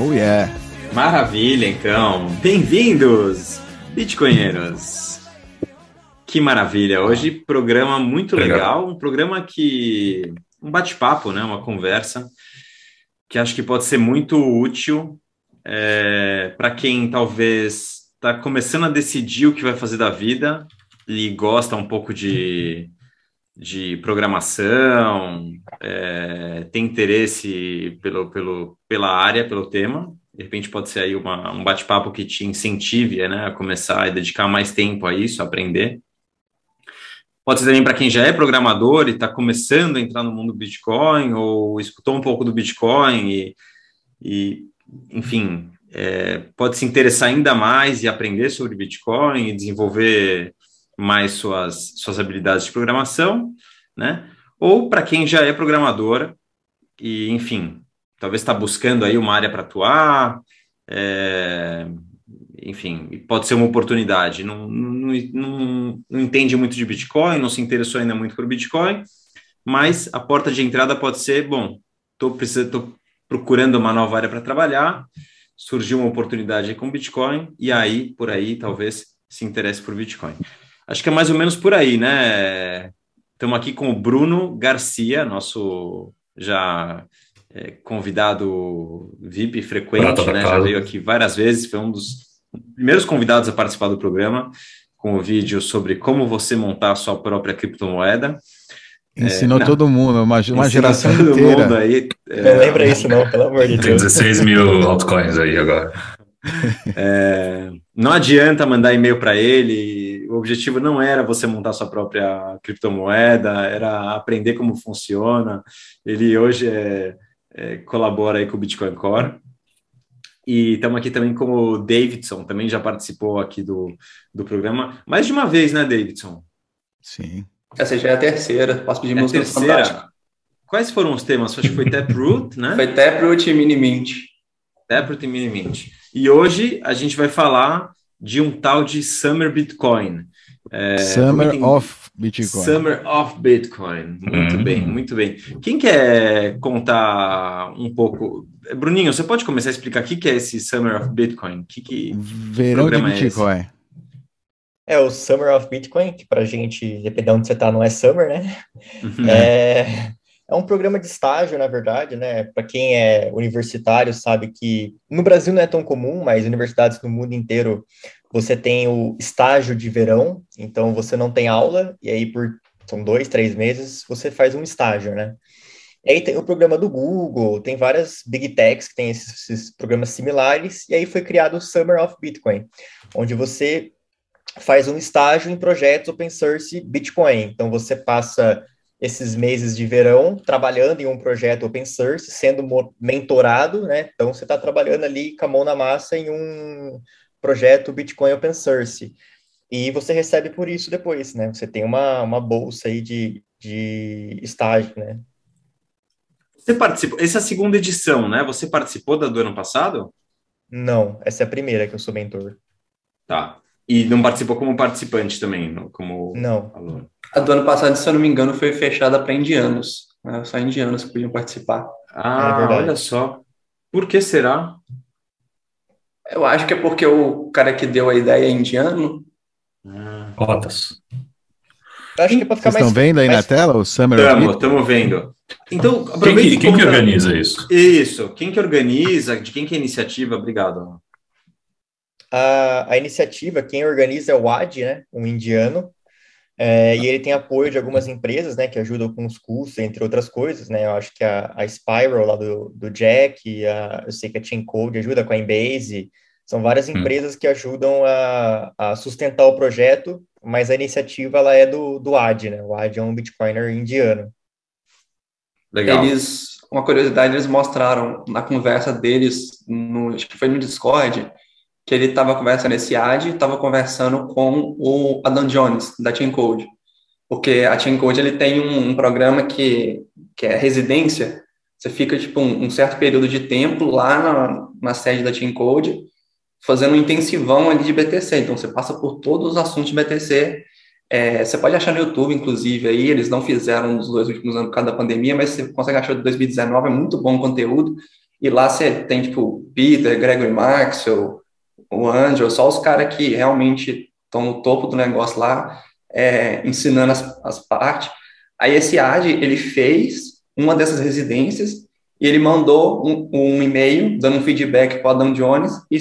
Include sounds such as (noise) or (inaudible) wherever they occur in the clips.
Oh yeah! Maravilha, então. Bem-vindos, Bitcoinheiros. Que maravilha. Hoje, programa muito legal. legal. Um programa que. Um bate-papo, né? Uma conversa que acho que pode ser muito útil é, para quem talvez está começando a decidir o que vai fazer da vida e gosta um pouco de, de programação, é, tem interesse pelo, pelo, pela área, pelo tema. De repente pode ser aí uma, um bate-papo que te incentive né, a começar e dedicar mais tempo a isso, a aprender. Pode ser também para quem já é programador e está começando a entrar no mundo do Bitcoin, ou escutou um pouco do Bitcoin e, e enfim, é, pode se interessar ainda mais e aprender sobre Bitcoin e desenvolver mais suas, suas habilidades de programação, né? Ou para quem já é programadora e, enfim, talvez está buscando aí uma área para atuar, é, enfim, pode ser uma oportunidade. Não, não, não, não, entende muito de Bitcoin, não se interessou ainda muito por Bitcoin, mas a porta de entrada pode ser, bom, estou procurando uma nova área para trabalhar, surgiu uma oportunidade com Bitcoin, e aí, por aí, talvez se interesse por Bitcoin. Acho que é mais ou menos por aí, né? Estamos aqui com o Bruno Garcia, nosso já é, convidado VIP frequente, né? Já veio aqui várias vezes, foi um dos primeiros convidados a participar do programa, com o vídeo sobre como você montar a sua própria criptomoeda. Ensinou é, todo mundo, uma, uma geração todo inteira. Mundo aí, é, não lembra isso não, pelo amor de Deus. Tem 16 mil altcoins aí agora. É, não adianta mandar e-mail para ele. O objetivo não era você montar sua própria criptomoeda, era aprender como funciona. Ele hoje é, é, colabora aí com o Bitcoin Core. E estamos aqui também com o Davidson, também já participou aqui do, do programa. Mais de uma vez, né, Davidson? Sim. Essa já é a terceira. Posso pedir é música fantástica? Quais foram os temas? Acho que foi Taproot, né? Foi Taproot e Minimint. Taproot e Minimint. E hoje a gente vai falar de um tal de Summer Bitcoin. É, Summer of Bitcoin. Summer of Bitcoin. Muito uhum. bem, muito bem. Quem quer contar um pouco? Bruninho, você pode começar a explicar o que é esse Summer of Bitcoin? Que, que Verão de é Bitcoin. É é, o Summer of Bitcoin, que para a gente, dependendo de onde você está, não é Summer, né? Uhum. É, é um programa de estágio, na verdade, né? Para quem é universitário, sabe que no Brasil não é tão comum, mas universidades no mundo inteiro você tem o estágio de verão, então você não tem aula, e aí por são dois, três meses você faz um estágio, né? E aí tem o programa do Google, tem várias big techs que têm esses, esses programas similares, e aí foi criado o Summer of Bitcoin, onde você faz um estágio em projetos open source Bitcoin. Então, você passa esses meses de verão trabalhando em um projeto open source, sendo mentorado, né? Então, você está trabalhando ali com a mão na massa em um projeto Bitcoin open source. E você recebe por isso depois, né? Você tem uma, uma bolsa aí de, de estágio, né? Você participou, essa é a segunda edição, né? Você participou da do ano passado? Não, essa é a primeira que eu sou mentor. Tá. E não participou como participante também, como não. aluno? A do ano passado, se eu não me engano, foi fechada para indianos. Né? Só indianos que podiam participar. Ah, é olha só. Por que será? Eu acho que é porque o cara que deu a ideia é indiano. Ah. Cotas. Acho que é para ficar Vocês mais. Estão vendo aí mais... na tela o Summer? Estamos, estamos vendo. Então, quem, que, quem que organiza isso? Isso, quem que organiza, de quem que é a iniciativa? Obrigado. A, a iniciativa, quem organiza é o AD, né, um indiano, é, e ele tem apoio de algumas empresas, né, que ajudam com os custos, entre outras coisas, né, eu acho que a, a Spiral lá do, do Jack, a, eu sei que a Chain Code ajuda com a Embase, são várias hum. empresas que ajudam a, a, sustentar o projeto, mas a iniciativa ela é do, do AD, né, o AD é um Bitcoiner indiano. Legal. Eles, uma curiosidade, eles mostraram na conversa deles, no, acho que foi no Discord, que ele estava conversando, esse ad estava conversando com o Adam Jones, da Team Code. Porque a Team Code ele tem um, um, programa que, que é residência, você fica tipo um, um certo período de tempo lá na, na sede da Team Code, fazendo um intensivão ali de BTC. Então você passa por todos os assuntos de BTC. É, você pode achar no YouTube, inclusive, aí, eles não fizeram nos dois últimos anos por causa da pandemia, mas você consegue achar de 2019, é muito bom conteúdo E lá você tem, tipo, Peter, Gregory Maxwell, o Angel, só os caras que realmente estão no topo do negócio lá, é, ensinando as, as partes. Aí esse AD, ele fez uma dessas residências e ele mandou um, um e-mail dando um feedback para o Adam Jones e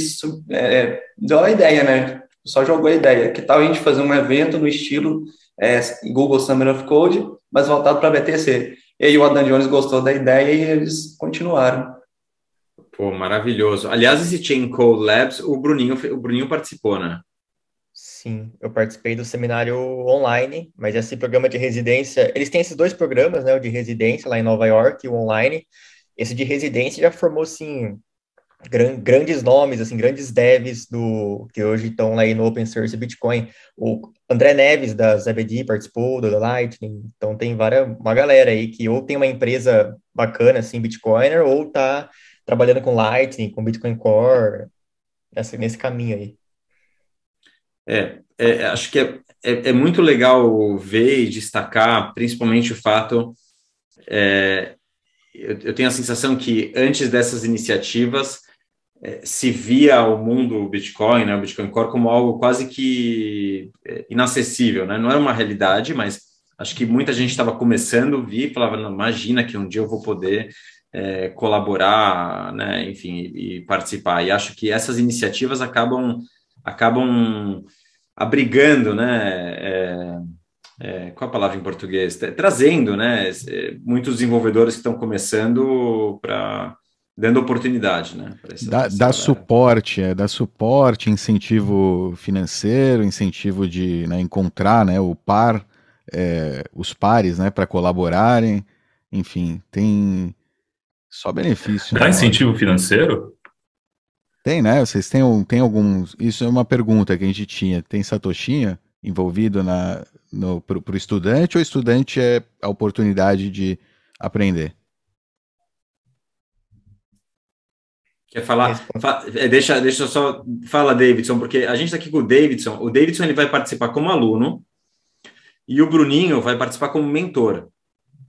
é, deu a ideia, né? Só jogou a ideia. Que tal a gente fazer um evento no estilo é, Google Summer of Code, mas voltado para BTC? E aí o Adam Jones gostou da ideia e eles continuaram. Pô, maravilhoso. Aliás, esse Chain Code Labs, o Bruninho, o Bruninho participou, né? Sim, eu participei do seminário online, mas esse programa de residência, eles têm esses dois programas, né, o de residência lá em Nova York e o online. Esse de residência já formou, assim, gran, grandes nomes, assim, grandes devs do que hoje estão aí no open source Bitcoin. O André Neves da ZBD participou do Lightning, então tem várias, uma galera aí que ou tem uma empresa bacana, assim, Bitcoiner, ou tá trabalhando com Lightning, com Bitcoin Core, nessa, nesse caminho aí. É, é acho que é, é, é, muito legal ver e destacar, principalmente o fato. É, eu, eu, tenho a sensação que antes dessas iniciativas é, se via o mundo Bitcoin, né, o Bitcoin Core, como algo quase que é, inacessível, né? Não era uma realidade, mas acho que muita gente estava começando a vir falava: imagina que um dia eu vou poder é, colaborar, né, enfim, e, e, participar. E acho que essas iniciativas acabam acabam abrigando, né, é, é, qual a palavra em português? Trazendo, né, muitos desenvolvedores que estão começando para dando oportunidade, né? Dá, dá suporte, é, dá suporte, incentivo financeiro, incentivo de né, encontrar, né, o par, é, os pares, né, para colaborarem, enfim, tem só benefício. Dá né? incentivo financeiro? Tem, né? Vocês têm, têm alguns. Isso é uma pergunta que a gente tinha. Tem Satoshinha envolvido na, no, para o estudante ou o estudante é a oportunidade de aprender? Quer falar? Fa é, deixa, deixa eu só. Fala, Davidson, porque a gente está aqui com o Davidson. O Davidson ele vai participar como aluno e o Bruninho vai participar como mentor.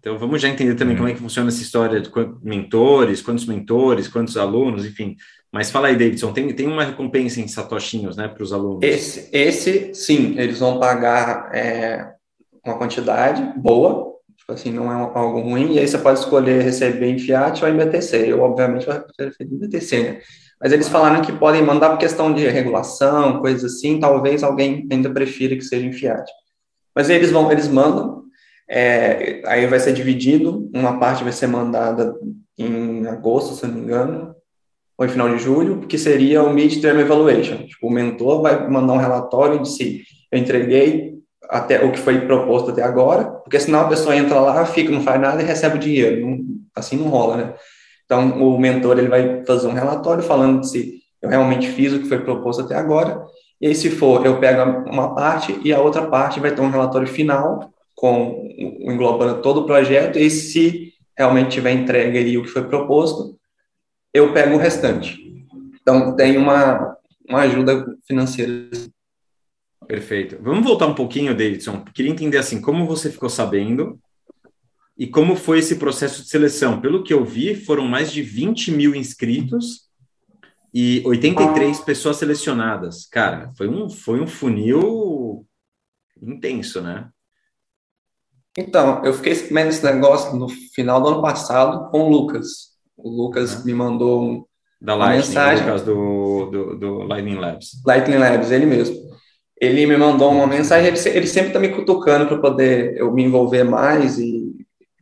Então, vamos já entender também uhum. como é que funciona essa história de mentores, quantos mentores, quantos alunos, enfim. Mas fala aí, Davidson, tem, tem uma recompensa em satoshinhos, né, para os alunos? Esse, esse, sim, eles vão pagar é, uma quantidade boa, tipo assim, não é algo ruim, e aí você pode escolher receber em fiat ou em BTC. Eu, obviamente, vou preferir em BTC, né? Mas eles falaram que podem mandar por questão de regulação, coisas assim, talvez alguém ainda prefira que seja em fiat. Mas eles vão, eles mandam, é, aí vai ser dividido, uma parte vai ser mandada em agosto, se não me engano, ou em final de julho, que seria o Mid-Term Evaluation. Tipo, o mentor vai mandar um relatório de se eu entreguei até o que foi proposto até agora, porque senão a pessoa entra lá, fica, não faz nada e recebe o dinheiro. Não, assim não rola, né? Então, o mentor ele vai fazer um relatório falando se eu realmente fiz o que foi proposto até agora, e aí, se for, eu pego uma parte e a outra parte vai ter um relatório final com englobando todo o projeto, e se realmente tiver entregue ali o que foi proposto, eu pego o restante. Então, tem uma, uma ajuda financeira. Perfeito. Vamos voltar um pouquinho, Davidson. Queria entender assim, como você ficou sabendo e como foi esse processo de seleção. Pelo que eu vi, foram mais de 20 mil inscritos e 83 pessoas selecionadas. Cara, foi um, foi um funil intenso, né? Então, eu fiquei sabendo esse negócio no final do ano passado com o Lucas. O Lucas uhum. me mandou um, da Lightning, mensagem. Lucas do, do, do, Lightning Labs. Lightning Labs, ele mesmo. Ele me mandou uma mensagem, ele, ele sempre está me cutucando para poder eu me envolver mais e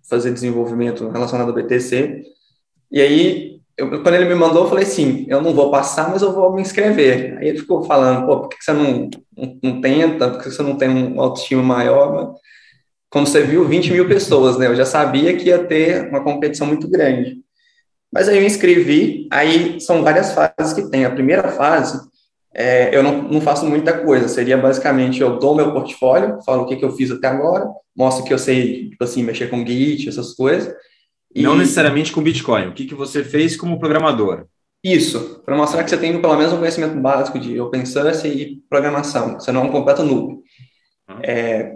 fazer desenvolvimento relacionado ao BTC. E aí, eu, quando ele me mandou, eu falei assim, eu não vou passar, mas eu vou me inscrever. Aí ele ficou falando, pô, por que você não, não, não tenta? Por que você não tem um autoestima maior? Quando você viu 20 mil pessoas, né? Eu já sabia que ia ter uma competição muito grande. Mas aí eu inscrevi, aí são várias fases que tem. A primeira fase, é, eu não, não, faço muita coisa, seria basicamente eu dou meu portfólio, falo o que, que eu fiz até agora, mostro que eu sei, tipo assim, mexer com Git, essas coisas. E... Não necessariamente com Bitcoin, o que, que você fez como programador? Isso, para mostrar que você tem pelo menos um conhecimento básico de open source e programação, você não é um completo noob. Uhum. É,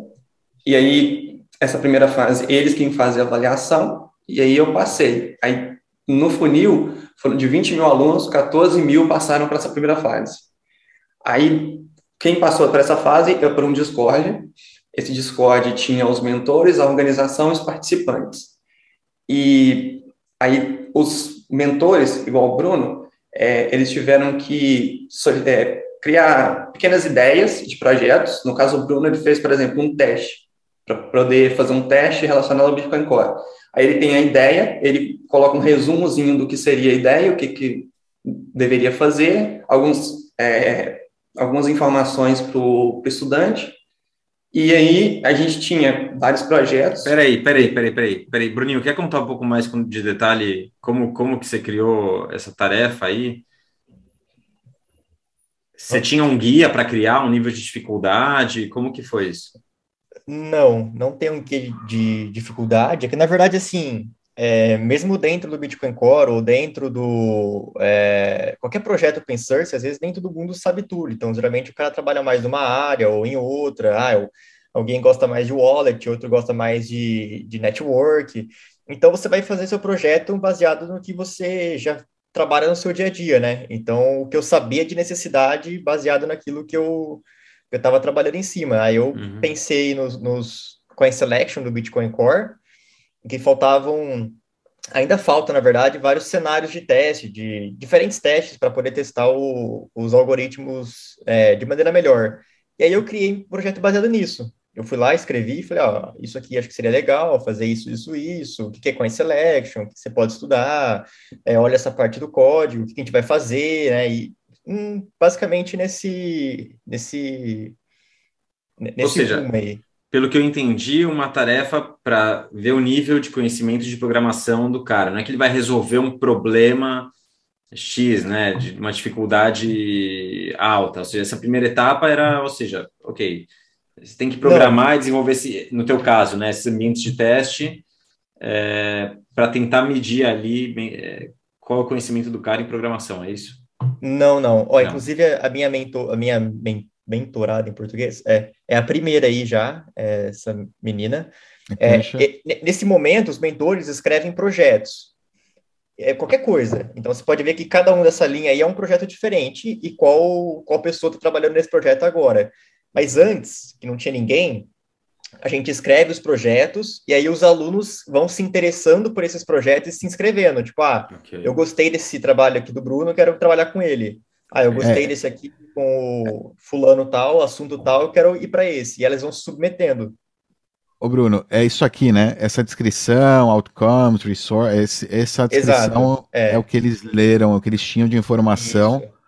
e aí, essa primeira fase, eles quem fazem a avaliação, e aí eu passei. Aí, no funil, foram de 20 mil alunos, 14 mil passaram para essa primeira fase. Aí, quem passou para essa fase é por um Discord. Esse Discord tinha os mentores, a organização e os participantes. E aí, os mentores, igual o Bruno, é, eles tiveram que é, criar pequenas ideias de projetos. No caso, o Bruno ele fez, por exemplo, um teste, para poder fazer um teste relacionado ao Bitcoin Core. Aí ele tem a ideia, ele coloca um resumozinho do que seria a ideia, o que, que deveria fazer, alguns, é, algumas informações para o estudante, e aí a gente tinha vários projetos. Peraí, peraí, peraí, peraí, peraí. Bruninho, quer contar um pouco mais de detalhe como, como que você criou essa tarefa aí? Você tinha um guia para criar um nível de dificuldade? Como que foi isso? Não, não tem um guia de dificuldade. É que, na verdade, assim, é, mesmo dentro do Bitcoin Core ou dentro do é, qualquer projeto open source, às vezes dentro do mundo sabe tudo. Então, geralmente o cara trabalha mais numa área ou em outra. Ah, eu, alguém gosta mais de wallet, outro gosta mais de, de network. Então, você vai fazer seu projeto baseado no que você já trabalha no seu dia a dia, né? Então, o que eu sabia de necessidade baseado naquilo que eu eu estava trabalhando em cima. Aí eu uhum. pensei nos, nos coin selection do Bitcoin Core, que faltavam ainda falta, na verdade, vários cenários de teste, de diferentes testes para poder testar o, os algoritmos é, de maneira melhor. E aí eu criei um projeto baseado nisso. Eu fui lá, escrevi e falei, ó, isso aqui acho que seria legal, fazer isso, isso, isso, o que é coin selection, o que você pode estudar, é, olha essa parte do código, o que a gente vai fazer, né, e hum, basicamente nesse, nesse, nesse Ou seja, aí. pelo que eu entendi, uma tarefa para ver o nível de conhecimento de programação do cara, não é que ele vai resolver um problema X, né, de uma dificuldade alta, ou seja, essa primeira etapa era, ou seja, ok, você tem que programar Não. e desenvolver, esse, no teu caso, né, esses ambientes de teste é, para tentar medir ali é, qual é o conhecimento do cara em programação, é isso? Não, não. Ó, não. Inclusive, a minha, mentor, a minha men mentorada em português é, é a primeira aí já, é essa menina. É, nesse momento, os mentores escrevem projetos. É qualquer coisa. Então, você pode ver que cada um dessa linha aí é um projeto diferente e qual, qual pessoa está trabalhando nesse projeto agora. Mas antes, que não tinha ninguém, a gente escreve os projetos e aí os alunos vão se interessando por esses projetos e se inscrevendo. Tipo, ah, okay. eu gostei desse trabalho aqui do Bruno, quero trabalhar com ele. Ah, eu gostei é. desse aqui com o fulano tal, assunto tal, eu quero ir para esse. E elas vão se submetendo. Ô Bruno, é isso aqui, né? Essa descrição, outcomes, resource, essa descrição é. é. o que eles leram, é o que eles tinham de informação. Isso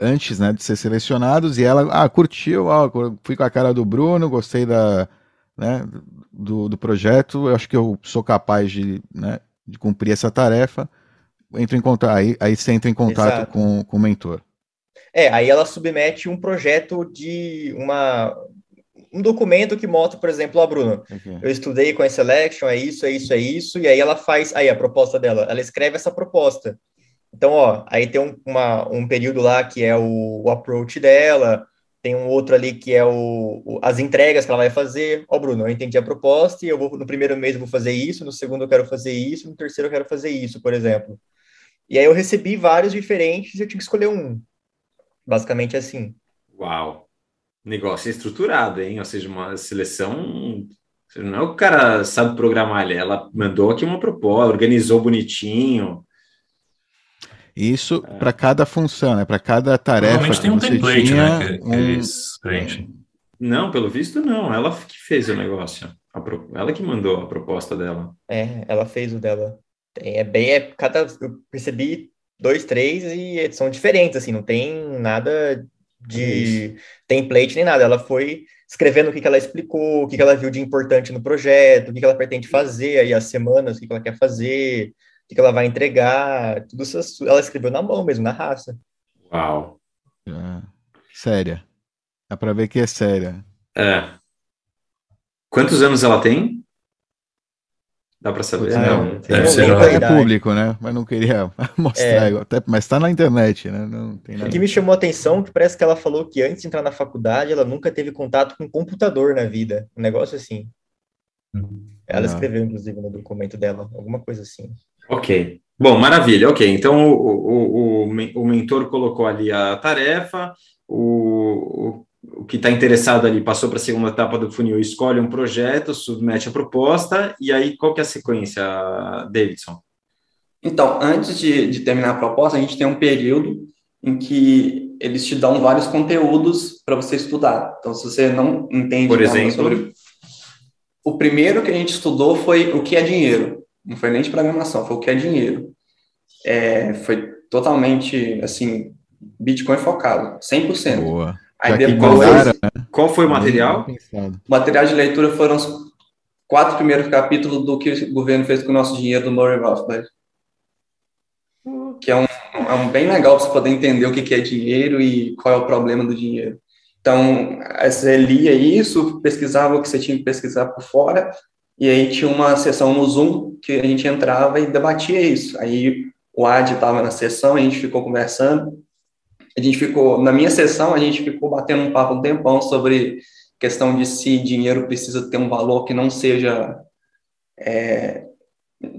antes né, de ser selecionados, e ela ah, curtiu, ó, fui com a cara do Bruno, gostei da, né, do, do projeto, eu acho que eu sou capaz de, né, de cumprir essa tarefa. Entro em contato, aí, aí você entra em contato com, com o mentor. É, aí ela submete um projeto de uma um documento que mostra, por exemplo, ó, Bruno, okay. eu estudei com a Selection, é isso, é isso, é isso, e aí ela faz, aí a proposta dela, ela escreve essa proposta. Então, ó, aí tem um, uma, um período lá que é o, o, approach dela, tem um outro ali que é o, o, as entregas que ela vai fazer. Ó, Bruno, eu entendi a proposta e eu vou no primeiro mês eu vou fazer isso, no segundo eu quero fazer isso, no terceiro eu quero fazer isso, por exemplo. E aí eu recebi vários diferentes e eu tinha que escolher um. Basicamente assim. Uau! Negócio estruturado, hein? Ou seja, uma seleção não é o cara sabe programar, ela mandou aqui uma proposta, organizou bonitinho, isso é. para cada função, né? Para cada tarefa. Normalmente tem um template, né? Que, que um... eles preenchem. Não, pelo visto não. Ela que fez o negócio. Pro... Ela que mandou a proposta dela. É, ela fez o dela. É bem, é cada. Eu percebi dois, três e são diferentes, assim, não tem nada de template nem nada. Ela foi escrevendo o que, que ela explicou, o que, que ela viu de importante no projeto, o que, que ela pretende fazer, aí as semanas, o que, que ela quer fazer, o que ela vai entregar, tudo isso ela escreveu na mão mesmo, na raça. Uau. É, séria. Dá pra ver que é séria. É. Quantos anos ela tem? Dá pra saber? É, não, deve ser é público, né? Mas não queria (laughs) mostrar. É. Até, mas tá na internet, né? Não tem nada. O que me chamou a atenção é que parece que ela falou que antes de entrar na faculdade, ela nunca teve contato com computador na vida. Um negócio assim. Ela ah. escreveu, inclusive, no documento dela, alguma coisa assim. Ok. Bom, maravilha, ok. Então o, o, o, o mentor colocou ali a tarefa, o, o, que está interessado ali passou para a segunda etapa do funil, escolhe um projeto, submete a proposta, e aí qual que é a sequência, Davidson? Então, antes de, de terminar a proposta, a gente tem um período em que eles te dão vários conteúdos para você estudar. Então, se você não entende Por exemplo, sobre... O primeiro que a gente estudou foi o que é dinheiro. Não foi nem de programação, foi o que é dinheiro. É, foi totalmente, assim, Bitcoin focado, 100%. Boa. Aí depois, né? qual foi o material? O material de leitura foram os quatro primeiros capítulos do que o governo fez com o nosso dinheiro do Murray Rothbard. Que é um, é um bem legal para você poder entender o que, que é dinheiro e qual é o problema do dinheiro. Então, você lia isso, pesquisava o que você tinha que pesquisar por fora, e aí tinha uma sessão no Zoom que a gente entrava e debatia isso. Aí o Ad estava na sessão, a gente ficou conversando, a gente ficou, na minha sessão, a gente ficou batendo um papo um tempão sobre questão de se dinheiro precisa ter um valor que não seja. É,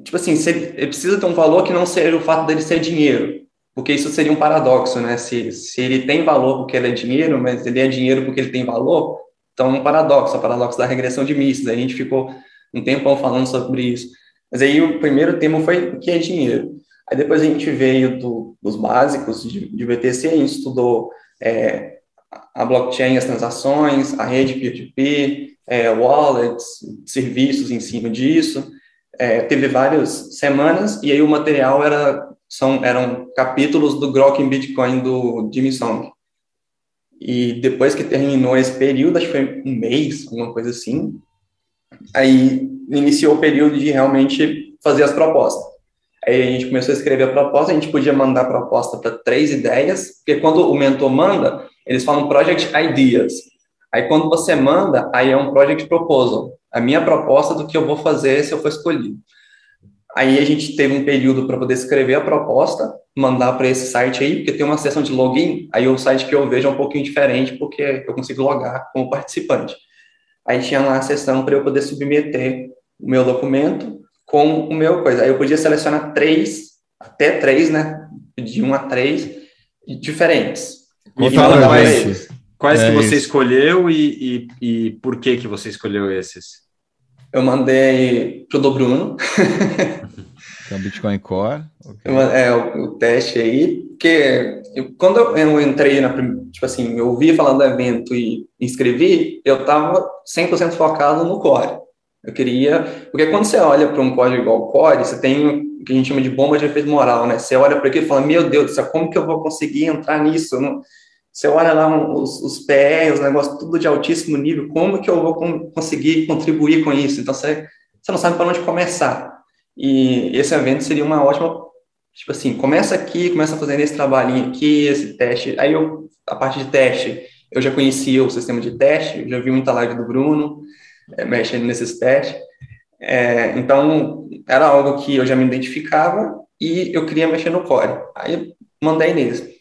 tipo assim, se ele, precisa ter um valor que não seja o fato dele ser dinheiro, porque isso seria um paradoxo, né? Se, se ele tem valor porque ele é dinheiro, mas ele é dinheiro porque ele tem valor, então é um paradoxo, o paradoxo da regressão de Mises. A gente ficou um tempão falando sobre isso. Mas aí o primeiro tema foi o que é dinheiro. Aí depois a gente veio do, dos básicos de, de BTC, a gente estudou é, a blockchain, as transações, a rede peer-to-peer, é, wallets, serviços em cima disso. É, teve várias semanas e aí o material era são eram capítulos do Grok em Bitcoin do Jimmy Song. E depois que terminou esse período, acho que foi um mês, alguma coisa assim, aí iniciou o período de realmente fazer as propostas. Aí a gente começou a escrever a proposta, a gente podia mandar a proposta para três ideias, porque quando o mentor manda, eles falam project ideas. Aí quando você manda, aí é um project proposal, a minha proposta do que eu vou fazer se eu for escolhido. Aí a gente teve um período para poder escrever a proposta, mandar para esse site aí, porque tem uma seção de login, aí o site que eu vejo é um pouquinho diferente, porque eu consigo logar como participante. Aí tinha lá a seção para eu poder submeter o meu documento, com o meu coisa. Aí eu podia selecionar três, até três, né? De um a três, diferentes. Me fala quais, quais é que você isso. escolheu e, e, e por que que você escolheu esses? Eu mandei pro do Bruno. Então, Bitcoin Core. Okay. É, o, o, teste aí, porque eu, quando eu, eu, entrei na, tipo assim, eu ouvi falando do evento e inscrevi, eu tava 100% focado no Core. Eu queria. Porque quando você olha para um código igual o Core, você tem o que a gente chama de bomba de efeito moral, né? Você olha para aquilo e fala: Meu Deus do céu, como que eu vou conseguir entrar nisso? Não... Você olha lá os, os PR, os negócios tudo de altíssimo nível, como que eu vou com, conseguir contribuir com isso? Então você, você não sabe para onde começar. E esse evento seria uma ótima. Tipo assim, começa aqui, começa fazendo esse trabalhinho aqui, esse teste. Aí eu, a parte de teste, eu já conhecia o sistema de teste, já vi muita live do Bruno, é, mexendo nesses testes. É, então, era algo que eu já me identificava e eu queria mexer no core. Aí, mandei neles.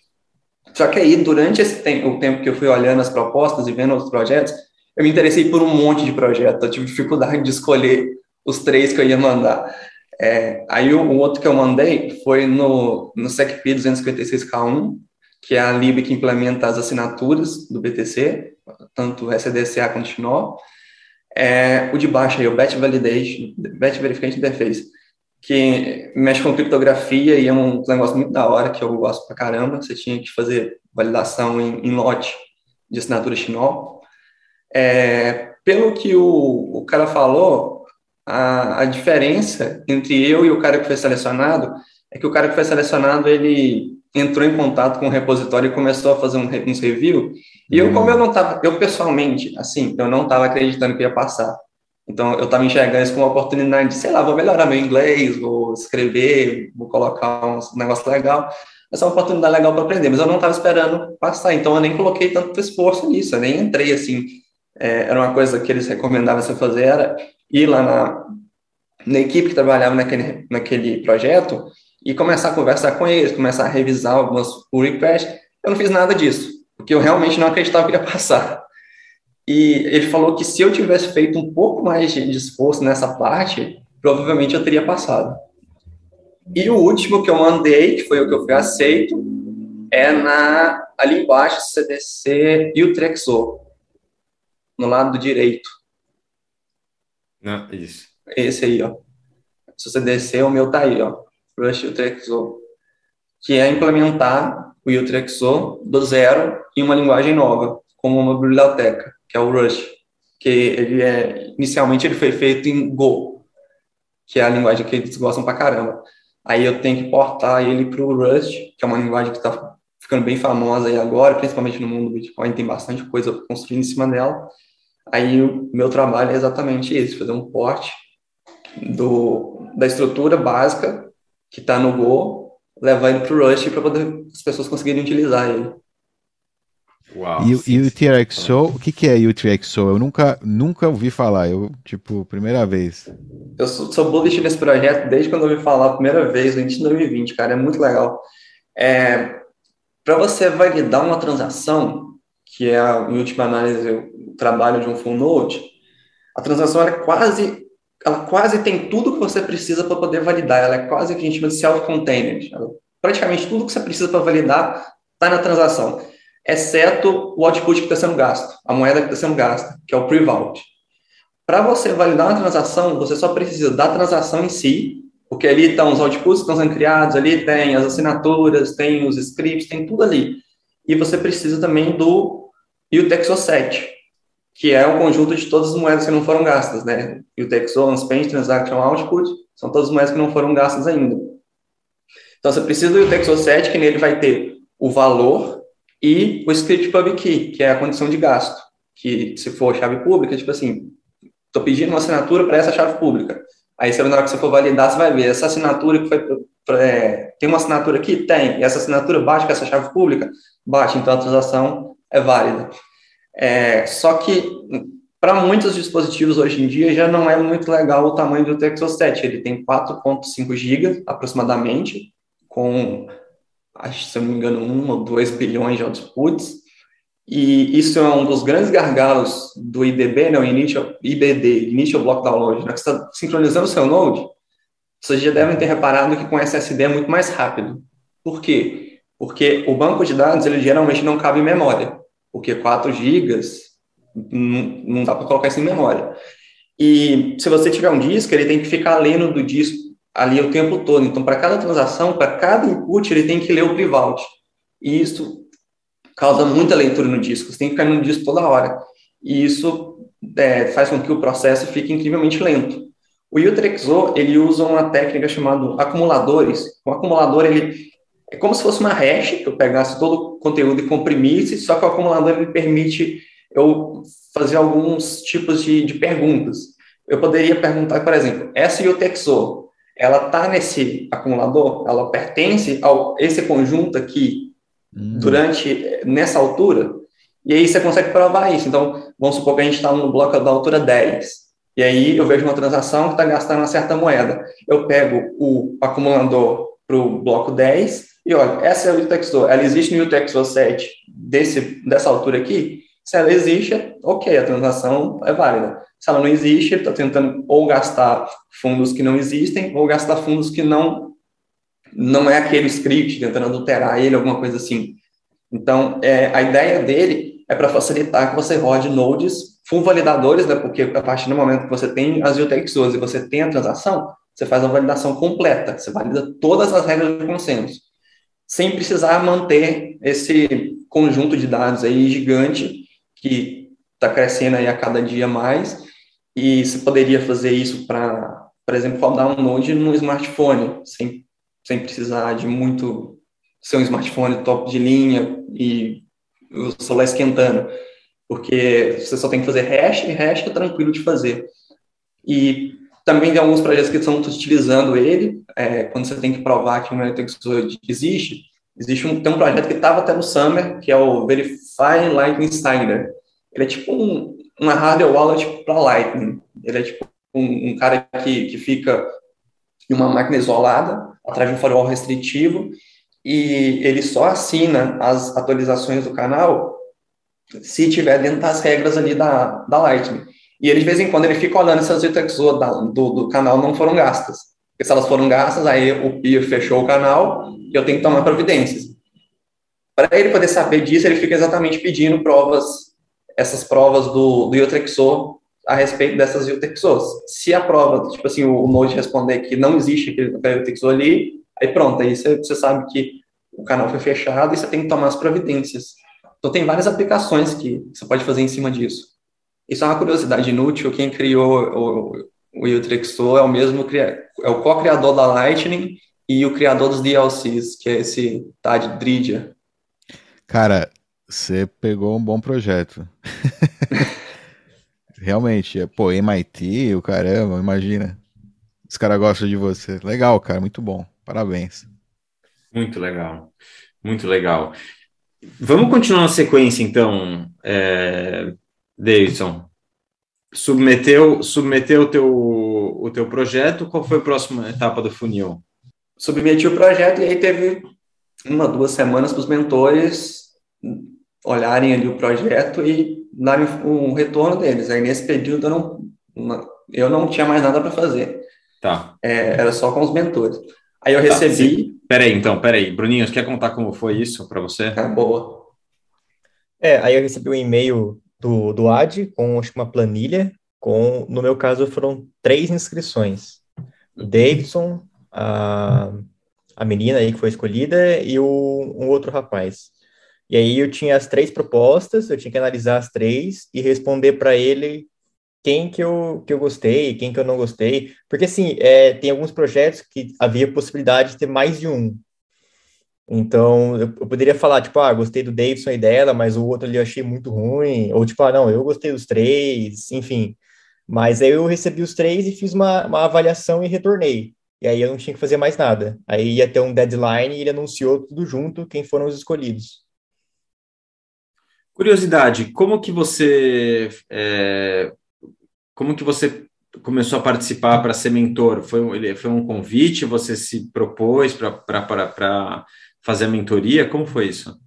Só que aí, durante esse tempo, o tempo que eu fui olhando as propostas e vendo os projetos, eu me interessei por um monte de projetos. Eu tive dificuldade de escolher os três que eu ia mandar. É, aí, o, o, outro que eu mandei foi no, no SecP 256K1, que é a lib que implementa as assinaturas do BTC, tanto SDCA quanto XNO. É, o de baixo aí, o Batch Validation, Batch Verification Interface, que mexe com criptografia e é um negócio muito da hora que eu gosto pra caramba. Você tinha que fazer validação em, em lote de assinatura XNOL. É, pelo que o, o cara falou, a, a diferença entre eu e o cara que foi selecionado é que o cara que foi selecionado, ele entrou em contato com o repositório e começou a fazer um, uns review. E eu, como eu não estava, eu pessoalmente, assim, eu não estava acreditando que ia passar. Então, eu estava enxergando isso como uma oportunidade de, sei lá, vou melhorar meu inglês, vou escrever, vou colocar um negócio legal. Essa é uma oportunidade legal para aprender, mas eu não estava esperando passar, então eu nem coloquei tanto esforço nisso, eu nem entrei assim. É, era uma coisa que eles recomendavam você fazer, era ir lá na, na equipe que trabalhava naquele, naquele projeto e começar a conversar com eles, começar a revisar algumas pull requests. Eu não fiz nada disso, porque eu realmente não acreditava que ia passar. E ele falou que se eu tivesse feito um pouco mais de esforço nessa parte, provavelmente eu teria passado. E o último que eu mandei, que foi o que eu fui aceito, é na ali embaixo CDC Utrexo, no lado direito. Não, isso. Esse aí, ó. Se você descer, o meu tá aí, ó. Rush Utrexo. Que é implementar o Utrexo do zero em uma linguagem nova, como uma biblioteca, que é o Rush. Que ele é, inicialmente ele foi feito em Go, que é a linguagem que eles gostam pra caramba. Aí eu tenho que portar ele para o Rust, que é uma linguagem que está ficando bem famosa aí agora, principalmente no mundo do Bitcoin, tem bastante coisa construindo em cima dela. Aí o meu trabalho é exatamente isso, fazer um porte do, da estrutura básica que está no Go, levar ele para o Rust para poder as pessoas conseguirem utilizar ele. Uau, e, e o TRXO, o que, que é o TRXO? Eu nunca, nunca ouvi falar, eu, tipo, primeira vez. Eu sou, sou bullish nesse projeto desde quando eu ouvi falar a primeira vez, em 2020, cara, é muito legal. É, Para você validar uma transação, que é, em última análise, o trabalho de um full node, a transação é quase, ela quase tem tudo que você precisa para poder validar, ela é quase o que a gente chama de self-contained. Praticamente tudo que você precisa para validar está na transação exceto o output que está sendo gasto, a moeda que está sendo gasta, que é o pre-vault. Para você validar uma transação, você só precisa da transação em si, porque ali estão os outputs que estão sendo criados, ali tem as assinaturas, tem os scripts, tem tudo ali. E você precisa também do UTXO7, que é o conjunto de todas as moedas que não foram gastas, né? UTXO, Unspent, Transaction Output, são todas as moedas que não foram gastas ainda. Então, você precisa do UTXO7, que nele vai ter o valor e o script pub key, que é a condição de gasto, que se for chave pública, tipo assim, estou pedindo uma assinatura para essa chave pública. Aí na hora que você for validar, você vai ver essa assinatura que foi é, tem uma assinatura aqui? Tem. E essa assinatura bate com essa chave pública? Bate, então a transação é válida. É, só que para muitos dispositivos hoje em dia já não é muito legal o tamanho do Texos7. Ele tem 4.5 GB aproximadamente, com acho, se eu não me engano, um ou dois bilhões de outputs, e isso é um dos grandes gargalos do IDB, né, o Initial, IBD, Initial Block Download, né, que está sincronizando o seu node, vocês já devem ter reparado que com SSD é muito mais rápido. Por quê? Porque o banco de dados, ele geralmente não cabe em memória, porque 4 GB não, não dá para colocar isso em memória. E se você tiver um disco, ele tem que ficar lendo do disco ali o tempo todo. Então, para cada transação, para cada input, ele tem que ler o Privault. E isso causa muita leitura no disco. Você tem que ficar no disco toda hora. E isso é, faz com que o processo fique incrivelmente lento. O Utrexo, ele usa uma técnica chamada acumuladores. O acumulador, ele é como se fosse uma hash, que eu pegasse todo o conteúdo e comprimisse, só que o acumulador ele permite eu fazer alguns tipos de, de perguntas. Eu poderia perguntar, por exemplo, essa Utexo, ela está nesse acumulador, ela pertence a esse conjunto aqui uhum. durante nessa altura, e aí você consegue provar isso. Então, vamos supor que a gente está no bloco da altura 10, e aí eu vejo uma transação que está gastando uma certa moeda. Eu pego o acumulador para o bloco 10 e olha, essa é a UTXO, ela existe no UTXO 7 desse, dessa altura aqui? Se ela existe, ok, a transação é válida. Se ela não existe, ele está tentando ou gastar fundos que não existem ou gastar fundos que não não é aquele script, tentando adulterar ele, alguma coisa assim. Então, é, a ideia dele é para facilitar que você rode nodes full validadores, né, porque a partir do momento que você tem as UTXOs e você tem a transação, você faz a validação completa, você valida todas as regras de consenso, sem precisar manter esse conjunto de dados aí gigante que está crescendo aí a cada dia mais, e você poderia fazer isso para, por exemplo, rodar um Node no smartphone, sem, sem precisar de muito ser um smartphone top de linha e o celular esquentando, porque você só tem que fazer hash, e hash é tranquilo de fazer. E também tem alguns projetos que estão utilizando ele, é, quando você tem que provar que um network existe, existe um, tem um projeto que estava até no Summer, que é o Verify Lightning Steiner. Ele é tipo um, uma hardware wallet para Lightning. Ele é tipo um, um, cara que, que fica em uma máquina isolada, atrás de um firewall restritivo, e ele só assina as atualizações do canal se tiver dentro das regras ali da, da Lightning. E ele, de vez em quando, ele fica olhando se as UTXO do, do canal não foram gastas. Porque se elas foram gastas, aí o PIA fechou o canal e eu tenho que tomar providências. Para ele poder saber disso, ele fica exatamente pedindo provas, essas provas do, do a respeito dessas Iotrexors. Se a prova, tipo assim, o, o Node responder que não existe aquele, Iotrexor ali, aí pronto, aí você, você sabe que o canal foi fechado e você tem que tomar as providências. Então tem várias aplicações que você pode fazer em cima disso. Isso é uma curiosidade inútil, quem criou o, o é o mesmo, é o co-criador da Lightning e o criador dos DLCs, que é esse Tad Dridia. Cara, você pegou um bom projeto. (laughs) Realmente, é, pô, MIT, o caramba, imagina. Os caras gostam de você. Legal, cara, muito bom. Parabéns. Muito legal, muito legal. Vamos continuar na sequência, então, é, Davidson. Submeteu, submeteu o, teu, o teu projeto, qual foi a próxima etapa do funil? Submeti o projeto e aí teve uma, duas semanas para os mentores olharem ali o projeto e darem um retorno deles. Aí nesse período eu não, eu não tinha mais nada para fazer. Tá. É, era só com os mentores. Aí eu tá, recebi. Tá, peraí, então, peraí. Bruninho, você quer contar como foi isso para você? É, boa. É, aí eu recebi um e-mail do, do AD com acho, uma planilha. Com, no meu caso, foram três inscrições. O Davidson, a, a menina aí que foi escolhida e o, um outro rapaz. E aí eu tinha as três propostas, eu tinha que analisar as três e responder para ele quem que eu, que eu gostei, quem que eu não gostei. Porque, assim, é, tem alguns projetos que havia possibilidade de ter mais de um. Então, eu, eu, poderia falar, tipo, ah, gostei do Davidson e dela, mas o outro ali eu achei muito ruim. Ou, tipo, ah, não, eu gostei dos três, enfim. Mas aí eu recebi os três e fiz uma, uma avaliação e retornei. E aí eu não tinha que fazer mais nada. Aí ia ter um deadline e ele anunciou tudo junto quem foram os escolhidos. Curiosidade, como que você é, como que você começou a participar para ser mentor? Foi, ele, foi um convite? Você se propôs para fazer a mentoria? Como foi isso?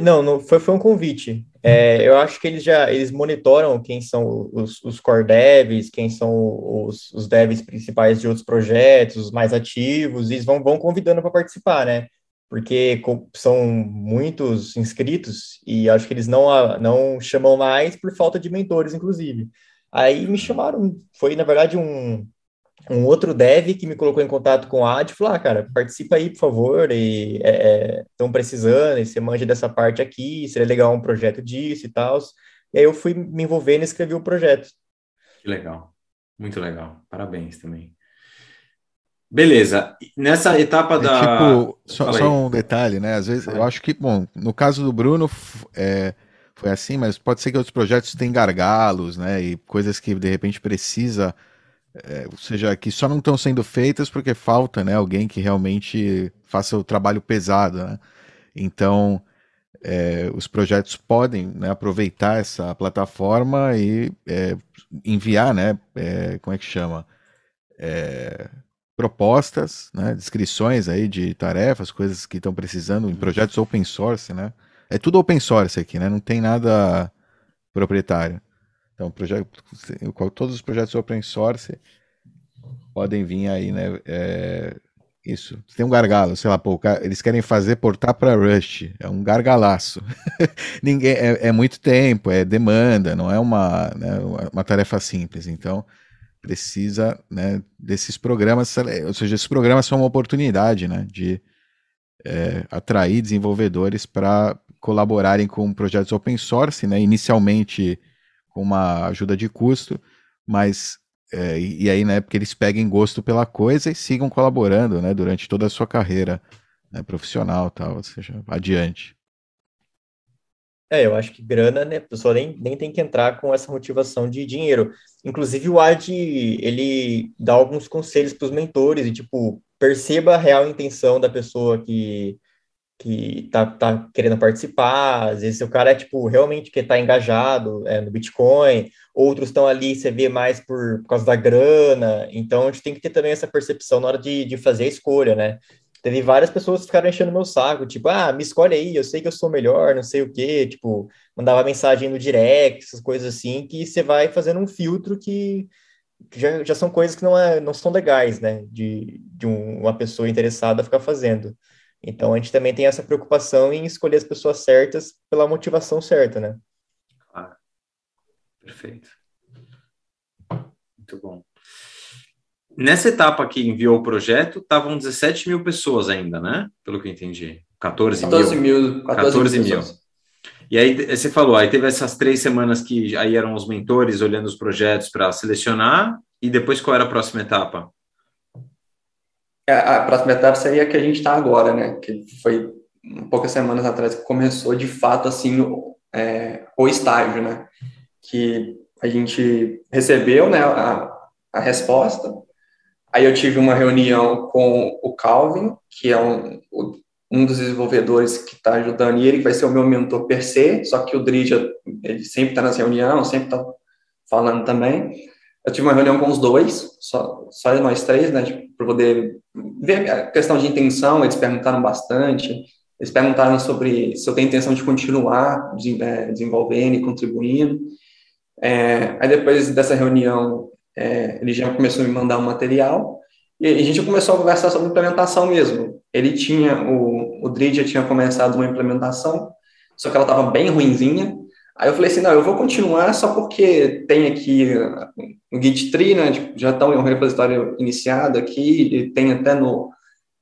Não, não foi, foi um convite. É, eu acho que eles já eles monitoram quem são os, os core devs, quem são os, os devs principais de outros projetos, os mais ativos, e eles vão, vão convidando para participar, né? Porque são muitos inscritos e acho que eles não, não chamam mais por falta de mentores, inclusive. Aí me chamaram, foi na verdade um, um outro dev que me colocou em contato com a AD e falou: ah, cara, participa aí, por favor, e estão é, precisando, e você manja dessa parte aqui, seria legal um projeto disso e tal. E aí eu fui me envolvendo e escrevi o projeto. Que legal, muito legal, parabéns também. Beleza, nessa etapa é, da. Tipo, só, só, um detalhe, né? Às vezes, eu acho que, bom, no caso do Bruno, é, foi assim, mas pode ser que outros projetos tenham gargalos, né? E coisas que de repente precisa, é, ou seja, que só não estão sendo feitas porque falta, né? Alguém que realmente faça o trabalho pesado, né? Então, é, os projetos podem né, aproveitar essa plataforma e é, enviar, né? É, como é que chama? Propostas, né, descrições aí de tarefas, coisas que estão precisando em projetos open source, né? É tudo open source aqui, né? Não tem nada proprietário. Então, projeto, todos os projetos open source podem vir aí, né? É, isso. Tem um gargalo, sei lá, pô, eles querem fazer portar para Rust. É um gargalaço. (laughs) Ninguém é, é, muito tempo, é demanda, não é uma, né, uma tarefa simples. Então, precisa né, desses programas, ou seja, esses programas são uma oportunidade, né, de é, atrair desenvolvedores para colaborarem com projetos open source, né? inicialmente com uma ajuda de custo, mas é, e, aí, né, porque eles peguem gosto pela coisa e sigam colaborando, né, durante toda a sua carreira né, profissional, tal, ou seja, adiante. É, eu acho que grana, né, a pessoa nem, nem tem que entrar com essa motivação de dinheiro. Inclusive, o AD, ele dá alguns conselhos para os mentores, e, tipo, perceba a real intenção da pessoa que, que tá, tá querendo participar, às vezes o cara é, tipo, realmente que tá engajado é, no Bitcoin, outros estão ali, você vê mais por, por, causa da grana, então a gente tem que ter também essa percepção na hora de, de fazer a escolha, né? Teve várias pessoas que ficaram enchendo meu saco, tipo, ah, me escolhe aí, eu sei que eu sou melhor, não sei o quê, tipo, mandava mensagem no direct, essas coisas assim, que você vai fazendo um filtro que já, já são coisas que não, é, não são legais, né, de, de um, uma pessoa interessada ficar fazendo. Então, a gente também tem essa preocupação em escolher as pessoas certas pela motivação certa, né? Ah, perfeito. Muito bom. Nessa etapa que enviou o projeto, estavam 17 mil pessoas ainda, né? Pelo que eu entendi. 14, 14 mil. mil 14, 14 mil. mil. E aí você falou, aí teve essas três semanas que aí eram os mentores olhando os projetos para selecionar, e depois qual era a próxima etapa? É, a próxima etapa seria a que a gente está agora, né? Que foi poucas semanas atrás que começou de fato assim o, é, o estágio, né? Que a gente recebeu, né? A, a resposta. Aí eu tive uma reunião com o Calvin, que é um, um dos desenvolvedores que está ajudando, e ele vai ser o meu mentor per se, só que o Dridja, ele sempre está nas reuniões, sempre está falando também. Eu tive uma reunião com os dois, só, só nós três, né, para poder ver a questão de intenção, eles perguntaram bastante, eles perguntaram sobre se eu tenho intenção de continuar é, desenvolvendo e contribuindo. É, aí depois dessa reunião, é, ele já começou a me mandar um material, e a gente começou a conversar sobre implementação mesmo. Ele tinha, o, o Drid já tinha começado uma implementação, só que ela estava bem ruinzinha. Aí eu falei assim, não, eu vou continuar só porque tem aqui o Git tree, né, tipo, já está um repositório iniciado aqui, e tem até no,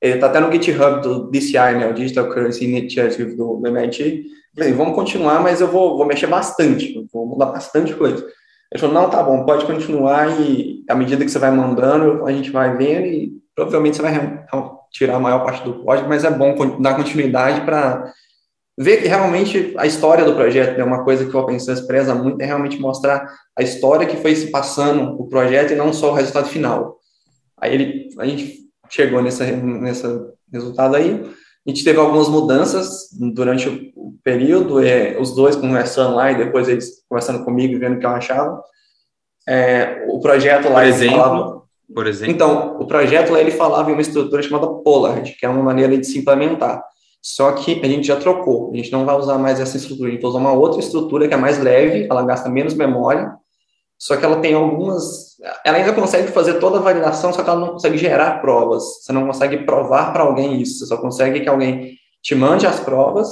ele está até no GitHub do DCI, né, o Digital Currency Initiative do, do MIT. Falei, vamos continuar, mas eu vou, vou mexer bastante, vou mudar bastante coisa. Ele falou, não, tá bom, pode continuar e à medida que você vai mandando, a gente vai vendo e provavelmente você vai tirar a maior parte do código, mas é bom dar continuidade para ver que realmente a história do projeto é né, uma coisa que o Open Source preza muito, é realmente mostrar a história que foi se passando o projeto e não só o resultado final. Aí ele, a gente chegou nessa, nessa resultado aí, a gente teve algumas mudanças durante o período, é, os dois conversando lá e depois eles conversando comigo, vendo o que eu achava. É, o projeto lá... Por exemplo? Falava, por exemplo? Então, o projeto lá ele falava em uma estrutura chamada Pollard, que é uma maneira de se implementar. Só que a gente já trocou, a gente não vai usar mais essa estrutura, a gente vai usar uma outra estrutura que é mais leve, ela gasta menos memória, só que ela tem algumas. Ela ainda consegue fazer toda a validação, só que ela não consegue gerar provas. Você não consegue provar para alguém isso. Você só consegue que alguém te mande as provas,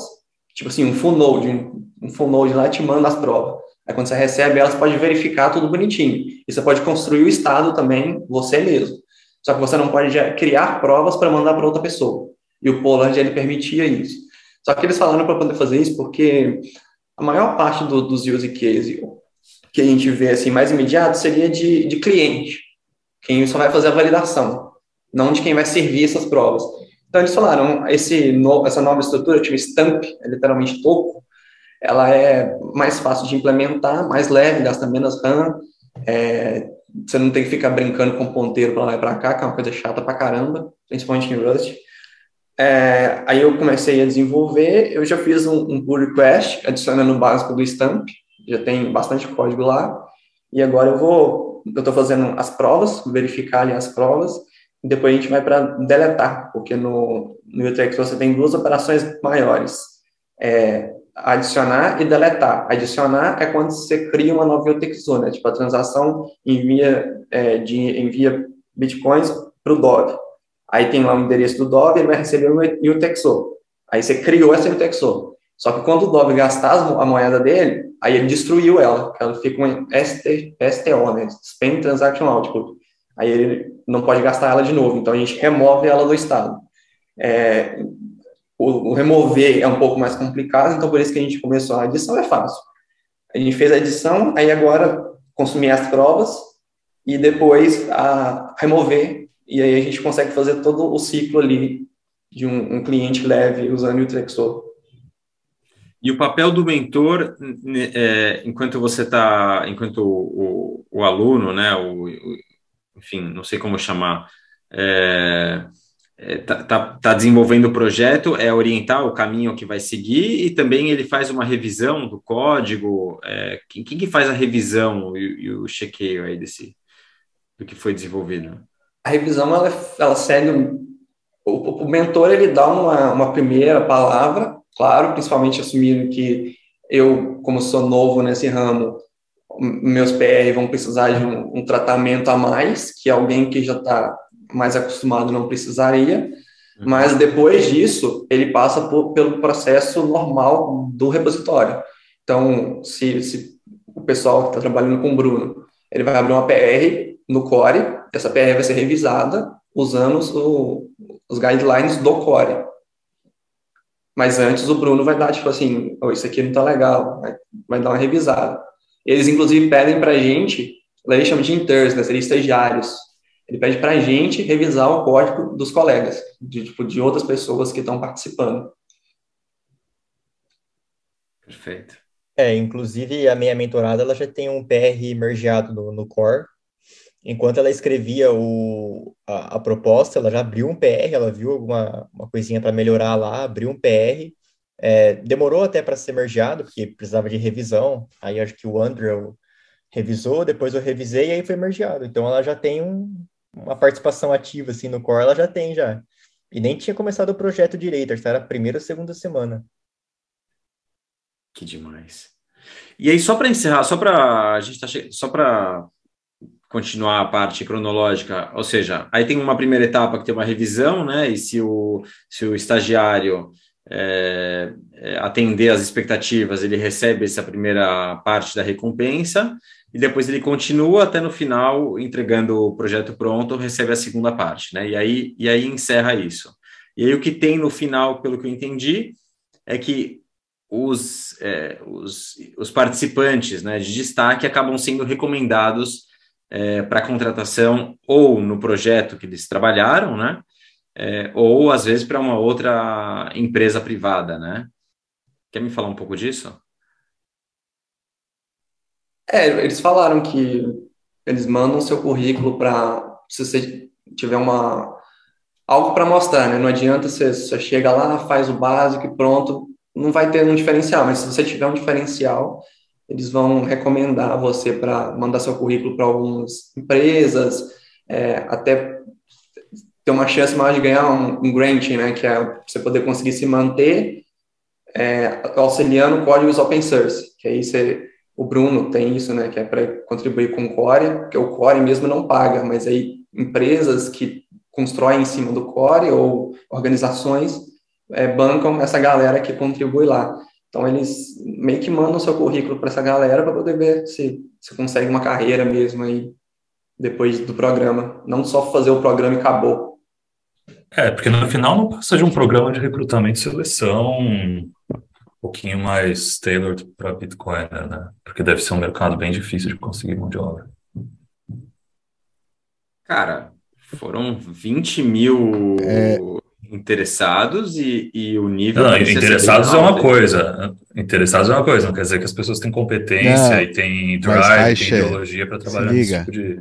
tipo assim, um full node, um full node lá te manda as provas. Aí quando você recebe elas, pode verificar tudo bonitinho. E você pode construir o estado também, você mesmo. Só que você não pode criar provas para mandar para outra pessoa. E o Pollard, ele permitia isso. Só que eles falaram para poder fazer isso porque a maior parte do, dos use cases, que a gente vê assim mais imediato seria de, de cliente, quem só vai fazer a validação, não de quem vai servir essas provas. Então eles falaram, esse no, essa nova estrutura, tipo Stamp, é literalmente toco, ela é mais fácil de implementar, mais leve, gasta menos RAM, é, você não tem que ficar brincando com ponteiro para lá e para cá, que é uma coisa chata para caramba, principalmente em Rust. É, aí eu comecei a desenvolver, eu já fiz um, um pull request, adicionando o básico do Stamp, já tem bastante código lá. E agora eu vou, eu estou fazendo as provas, verificar ali as provas, e depois a gente vai para deletar, porque no, no Utrecht você tem duas operações maiores. É, adicionar e deletar. Adicionar é quando você cria uma nova UTXO, né? Tipo, a transação envia, é, de, envia bitcoins para o Dove. Aí tem lá o endereço do Dove, ele vai receber o UTXO. Aí você criou essa UTXO. Só que quando o Dove gastar a moeda dele, aí ele destruiu ela, ela fica um ST, STO, né? Spend Transaction Output. Aí ele não pode gastar ela de novo, então a gente remove ela do estado. É, o, o, remover é um pouco mais complicado, então por isso que a gente começou a edição, é fácil. A gente fez a edição, aí agora consumir as provas e depois a remover, e aí a gente consegue fazer todo o ciclo ali de um, um cliente leve usando o Trexor. E o papel do mentor, é, enquanto você está, enquanto o, o, o, aluno, né, o, o, enfim, não sei como chamar, é, é, tá, tá, tá, desenvolvendo o projeto, é orientar o caminho que vai seguir e também ele faz uma revisão do código. É, quem, quem, que faz a revisão e, e, o chequeio aí desse do que foi desenvolvido? A revisão ela, ela segue o, o mentor ele dá uma, uma primeira palavra claro, principalmente assumindo que eu, como sou novo nesse ramo, meus PR vão precisar de um, um tratamento a mais, que alguém que já está mais acostumado não precisaria, uhum. mas depois disso, ele passa por, pelo processo normal do repositório. Então, se, se o pessoal que está trabalhando com o Bruno, ele vai abrir uma PR no Core, essa PR vai ser revisada usando os guidelines do Core. Mas antes o Bruno vai dar, tipo assim, oh, isso aqui não tá legal, vai, vai dar uma revisada. Eles, inclusive, pedem para a gente, eles chamam de interns, né, seriam estagiários. Ele pede para a gente revisar o código dos colegas, de, tipo, de outras pessoas que estão participando. Perfeito. É, inclusive a minha mentorada, ela já tem um PR mergeado no, no core, enquanto ela escrevia o, a, a, proposta, ela já abriu um PR, ela viu alguma uma coisinha para melhorar lá, abriu um PR. É, demorou até para ser mergeado, porque precisava de revisão. Aí acho que o Andrew revisou, depois eu revisei e aí foi mergeado. Então ela já tem um, uma participação ativa assim no core, ela já tem já. E nem tinha começado o projeto direito, era a primeira ou segunda semana. Que demais. E aí só para encerrar, só para a gente tá che... só para continuar a parte cronológica, ou seja, aí tem uma primeira etapa que tem uma revisão, né? E se o, se o estagiário é, é, atender às expectativas, ele recebe essa primeira parte da recompensa, e depois ele continua até no final, entregando o projeto pronto, recebe a segunda parte, né? E aí, e aí encerra isso. E aí o que tem no final, pelo que eu entendi, é que os, é, os, os participantes né, de destaque acabam sendo recomendados é, para contratação ou no projeto que eles trabalharam, né? É, ou às vezes para uma outra empresa privada, né? Quer me falar um pouco disso? É, eles falaram que eles mandam seu currículo para se você tiver uma algo para mostrar, né? Não adianta você, você chega lá, faz o básico e pronto, não vai ter um diferencial, mas se você tiver um diferencial, eles vão recomendar você para mandar seu currículo para algumas empresas, é, até ter uma chance maior de ganhar um, um grant, né, que é você poder conseguir se manter é, auxiliando códigos open source, que aí você, o Bruno tem isso, né, que é para contribuir com o Core, porque o Core mesmo não paga, mas aí empresas que constroem em cima do Core ou organizações é, bancam essa galera que contribui lá. Então, eles meio que mandam seu currículo para essa galera para poder ver se, se consegue uma carreira mesmo aí depois do programa. Não só fazer o programa e acabou. É, porque no final não passa de um programa de recrutamento e seleção um pouquinho mais tailored para Bitcoin, né? Porque deve ser um mercado bem difícil de conseguir mão de obra. Cara, foram 20 mil é interessados e, e o nível. Não, interessados é uma coisa. Interessados é uma coisa, não quer dizer que as pessoas têm competência não, e têm drive, têm ideologia para trabalhar nesse tipo de.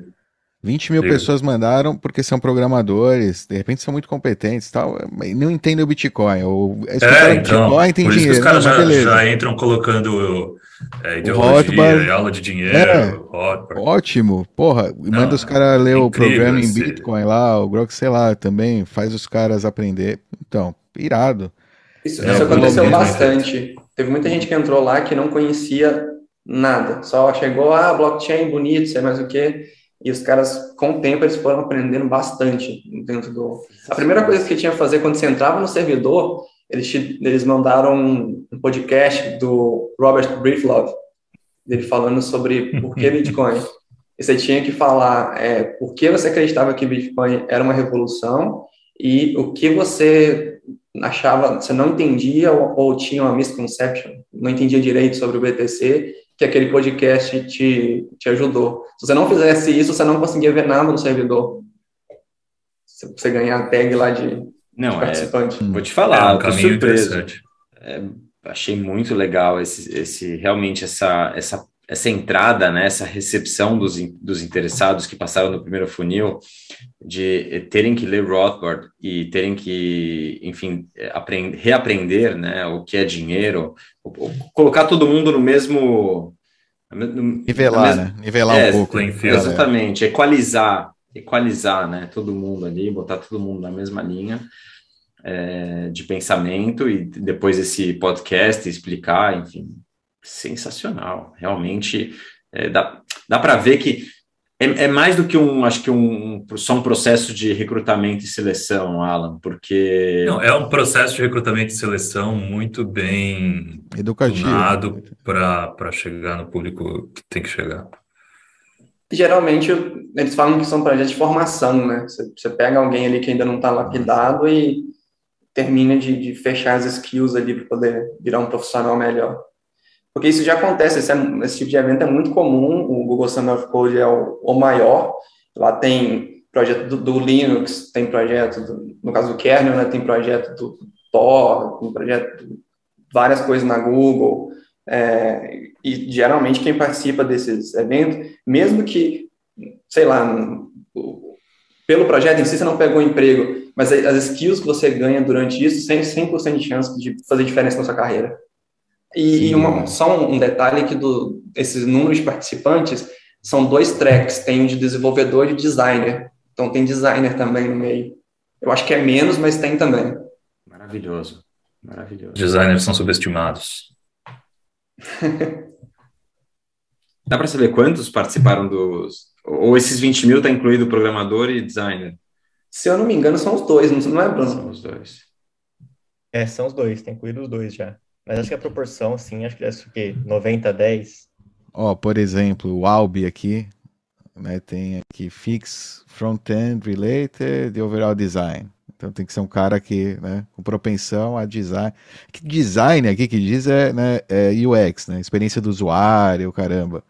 20 mil pessoas mandaram porque são programadores, de repente são muito competentes tal, não entendem o Bitcoin. Ou é, então, Bitcoin tem por dinheiro. Isso que os caras já, já, entram colocando é, ideologia, aula de dinheiro. É, ótimo. Porra, não, manda os caras ler o programa em Bitcoin lá, o Grok, sei lá, também faz os caras aprender. Então, irado. Isso, é, isso aconteceu bastante. Teve muita gente que entrou lá que não conhecia nada. Só chegou, ah, blockchain bonito, sei mais o quê. E os caras, com o tempo, eles foram aprendendo bastante dentro do. A primeira coisa que tinha que fazer quando você entrava no servidor eles, eles mandaram um, podcast do Robert Breedlove, dele falando sobre por que (laughs) Bitcoin. E você tinha que falar é, por que você acreditava que Bitcoin era uma revolução e o que você achava, você não entendia ou, ou tinha uma misconception, não entendia direito sobre o BTC, que aquele podcast te, te ajudou. Se você não fizesse isso, você não conseguia ver nada no servidor. Se você ganhar a tag lá de não, é, vou te falar, é um caminho surpreso. É, achei muito legal esse, esse realmente essa, essa, essa entrada, né, essa recepção dos, dos interessados que passaram no primeiro funil, de terem que ler Rothbard e terem que, enfim, aprender, reaprender né, o que é dinheiro, colocar todo mundo no mesmo. No, Nivelar, mesmo, né? Nivelar é, um pouco. Exatamente, equalizar equalizar, né, todo mundo ali, botar todo mundo na mesma linha é, de pensamento e depois esse podcast explicar, enfim, sensacional. Realmente é, dá, dá para ver que é, é, mais do que um, acho que um, só um processo de recrutamento e seleção, Alan, porque. Não, é um processo de recrutamento e seleção muito bem educado para chegar no público que tem que chegar. Geralmente, eles falam que são projetos de formação, né? Você, você pega alguém ali que ainda não está lapidado e termina de, de fechar as skills ali para poder virar um profissional melhor. Porque isso já acontece, esse, esse, tipo de evento é muito comum, o Google Summer of Code é o, o maior, lá tem projeto do, do Linux, tem projeto, do, no caso do kernel, né, tem projeto do Tor, tem projeto de várias coisas na Google, é, e geralmente quem participa desses eventos, mesmo que, sei lá, pelo projeto em si você não pegou emprego, mas as skills que você ganha durante isso, 100%, 100 de chance de fazer diferença na sua carreira. E, e uma, só um, detalhe que do, esses números de participantes são dois tracks, tem um de desenvolvedor e de designer. Então tem designer também no meio. Eu acho que é menos, mas tem também. Maravilhoso. Maravilhoso. Designers são subestimados. (laughs) Dá para saber quantos participaram dos. Ou esses 20 mil está incluído programador e designer? Se eu não me engano, são os dois, não é, Bruno? São os dois. É, são os dois, tem incluído os dois já. Mas acho que a proporção, sim, acho que é o quê? 90 a 10? Ó, por exemplo, o Albi aqui, né, tem aqui Fix, Front-End, Related e Overall Design. Então tem que ser um cara que, né, com propensão a design. Que design aqui que diz é, né, é UX, né, experiência do usuário, caramba.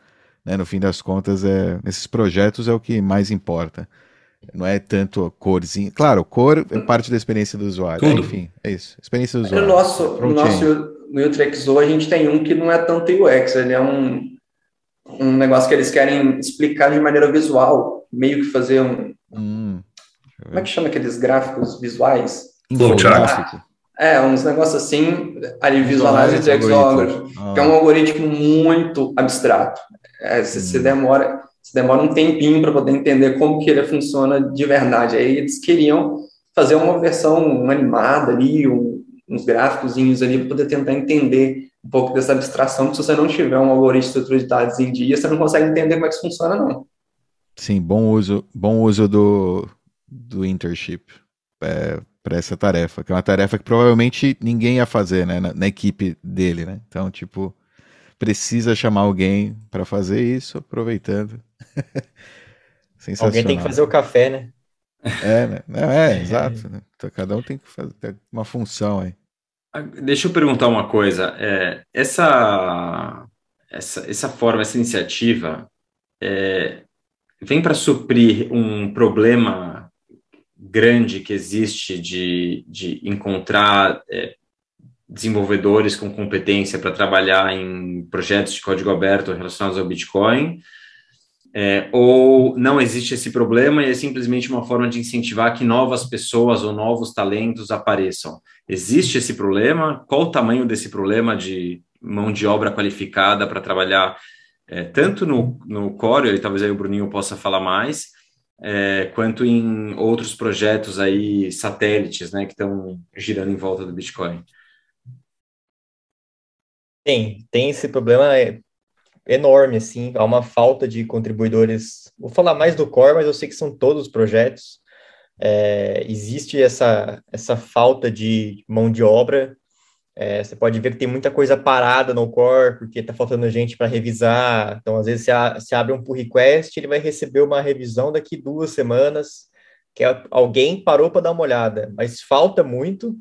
Né, no fim das contas, é, nesses projetos é o que mais importa. Não é tanto corzinho. Claro, cor é parte da experiência do usuário. Tudo. Enfim, é isso. Experiência do usuário. No nosso, no nosso no UTXO a gente tem um que não é tanto UX, ele é um, um negócio que eles querem explicar de maneira visual, meio que fazer um. Hum, como é que chama aqueles gráficos visuais? Infográfico. É, uns negócios assim, ali Visualize Exography, ah. que é um algoritmo muito abstrato. É, você, hum. demora, você demora um tempinho para poder entender como que ele funciona de verdade. Aí eles queriam fazer uma versão animada ali, um, uns gráficos ali para poder tentar entender um pouco dessa abstração, que se você não tiver um algoritmo de estrutura de dados em dia, você não consegue entender como é que isso funciona, não. Sim, bom uso, bom uso do, do internship é, para essa tarefa, que é uma tarefa que provavelmente ninguém ia fazer, né, na, na equipe dele, né? Então, tipo, precisa chamar alguém para fazer isso, aproveitando. (laughs) Alguém tem que fazer o café, né? É, né? É, é, (laughs) exato. Né? Então, cada um tem que fazer uma função aí. Ah, deixa eu perguntar uma coisa. É, essa, essa, essa forma, essa iniciativa é, vem para suprir um problema grande que existe de, de encontrar é, desenvolvedores com competência para trabalhar em projetos de código aberto relacionados ao Bitcoin, é, ou não existe esse problema e é simplesmente uma forma de incentivar que novas pessoas ou novos talentos apareçam. Existe esse problema? Qual o tamanho desse problema de mão de obra qualificada para trabalhar é, tanto no, no Core, e talvez aí o Bruninho possa falar mais, é, quanto em outros projetos aí, satélites, né, que estão girando em volta do Bitcoin? Tem, tem esse problema é, enorme, assim, há uma falta de contribuidores. Vou falar mais do core, mas eu sei que são todos os projetos. É, existe essa, essa falta de mão de obra. É, você pode ver que tem muita coisa parada no core, porque está faltando gente para revisar. Então, às vezes, você, abre um pull request, ele vai receber uma revisão daqui duas semanas, que é, alguém parou para dar uma olhada, mas falta muito.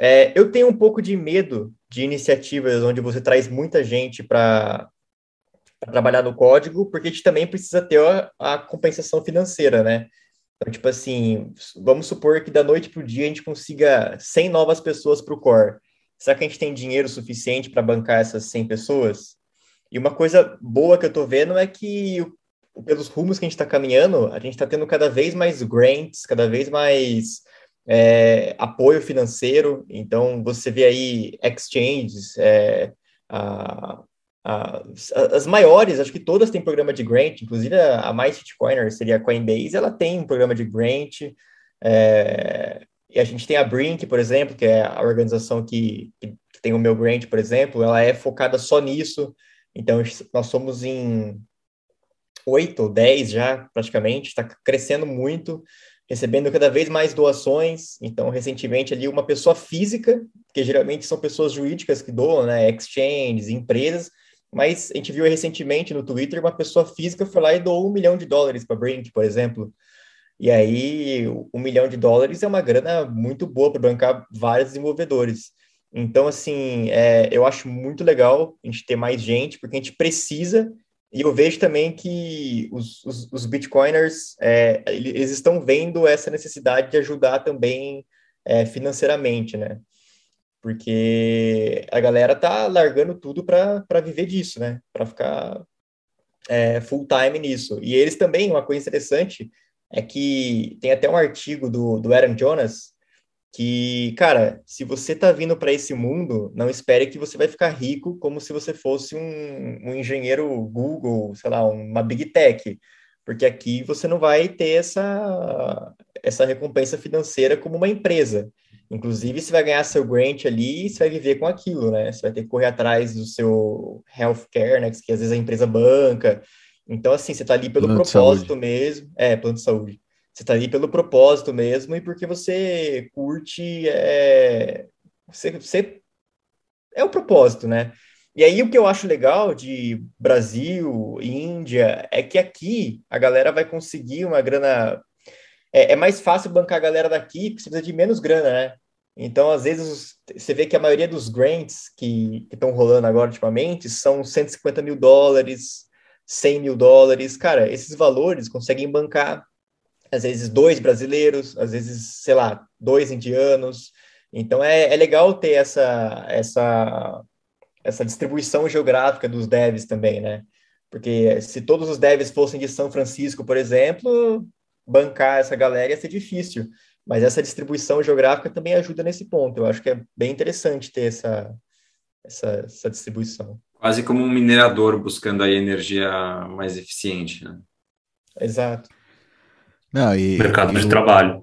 É, eu tenho um pouco de medo de iniciativas onde você traz muita gente para trabalhar no código, porque a gente também precisa ter a, a, compensação financeira, né? Então, tipo assim, vamos supor que da noite para o dia a gente consiga 100 novas pessoas para o core. Será que a gente tem dinheiro suficiente para bancar essas 100 pessoas? E uma coisa boa que eu estou vendo é que, pelos rumos que a gente está caminhando, a gente está tendo cada vez mais grants, cada vez mais é, apoio financeiro. Então, você vê aí exchanges, é, a, as, as maiores, acho que todas têm programa de grant, inclusive a, a mais shitcoiner seria a Coinbase, ela tem um programa de grant, é, e a gente tem a Brink, por exemplo, que é a organização que, que, tem o meu grant, por exemplo, ela é focada só nisso, Então, nós somos em oito ou dez já, praticamente, está crescendo muito, recebendo cada vez mais doações. Então, recentemente, ali, uma pessoa física, que geralmente são pessoas jurídicas que doam, né, exchanges, empresas, mas a gente viu recentemente no Twitter uma pessoa física foi lá e doou um milhão de dólares para Brink, por exemplo. E aí, um milhão de dólares é uma grana muito boa para bancar vários desenvolvedores. Então, assim, é, eu acho muito legal a gente ter mais gente, porque a gente precisa, e eu vejo também que os, os, os bitcoiners, é, eles estão vendo essa necessidade de ajudar também é, financeiramente, né? Porque a galera tá largando tudo para viver disso, né? Para ficar é, full time nisso. E eles também, uma coisa interessante, é que tem até um artigo do, do Aaron Jonas, que, cara, se você tá vindo para esse mundo, não espere que você vai ficar rico como se você fosse um, um engenheiro Google, sei lá, uma Big Tech, porque aqui você não vai ter essa, essa recompensa financeira como uma empresa. Inclusive, você vai ganhar seu grant ali e você vai viver com aquilo, né? Você vai ter que correr atrás do seu healthcare, né? Que às vezes a empresa banca. Então, assim, você tá ali pelo plano propósito mesmo. É, plano de saúde. Você está ali pelo propósito mesmo e porque você curte. É, você, você é o propósito, né? E aí o que eu acho legal de Brasil, Índia, é que aqui a galera vai conseguir uma grana. É, é mais fácil bancar a galera daqui, porque você precisa de menos grana, né? Então, às vezes, você vê que a maioria dos grants que estão rolando agora ultimamente são 150 mil dólares, 100 mil dólares. Cara, esses valores conseguem bancar às vezes dois brasileiros, às vezes, sei lá, dois indianos. Então é, é legal ter essa, essa, essa distribuição geográfica dos devs também, né? Porque se todos os devs fossem de São Francisco, por exemplo, bancar essa galera ia ser difícil. Mas essa distribuição geográfica também ajuda nesse ponto. Eu acho que é bem interessante ter essa, essa, essa distribuição. Quase como um minerador buscando a energia mais eficiente, né? Exato. Não, e, mercado e de o, trabalho.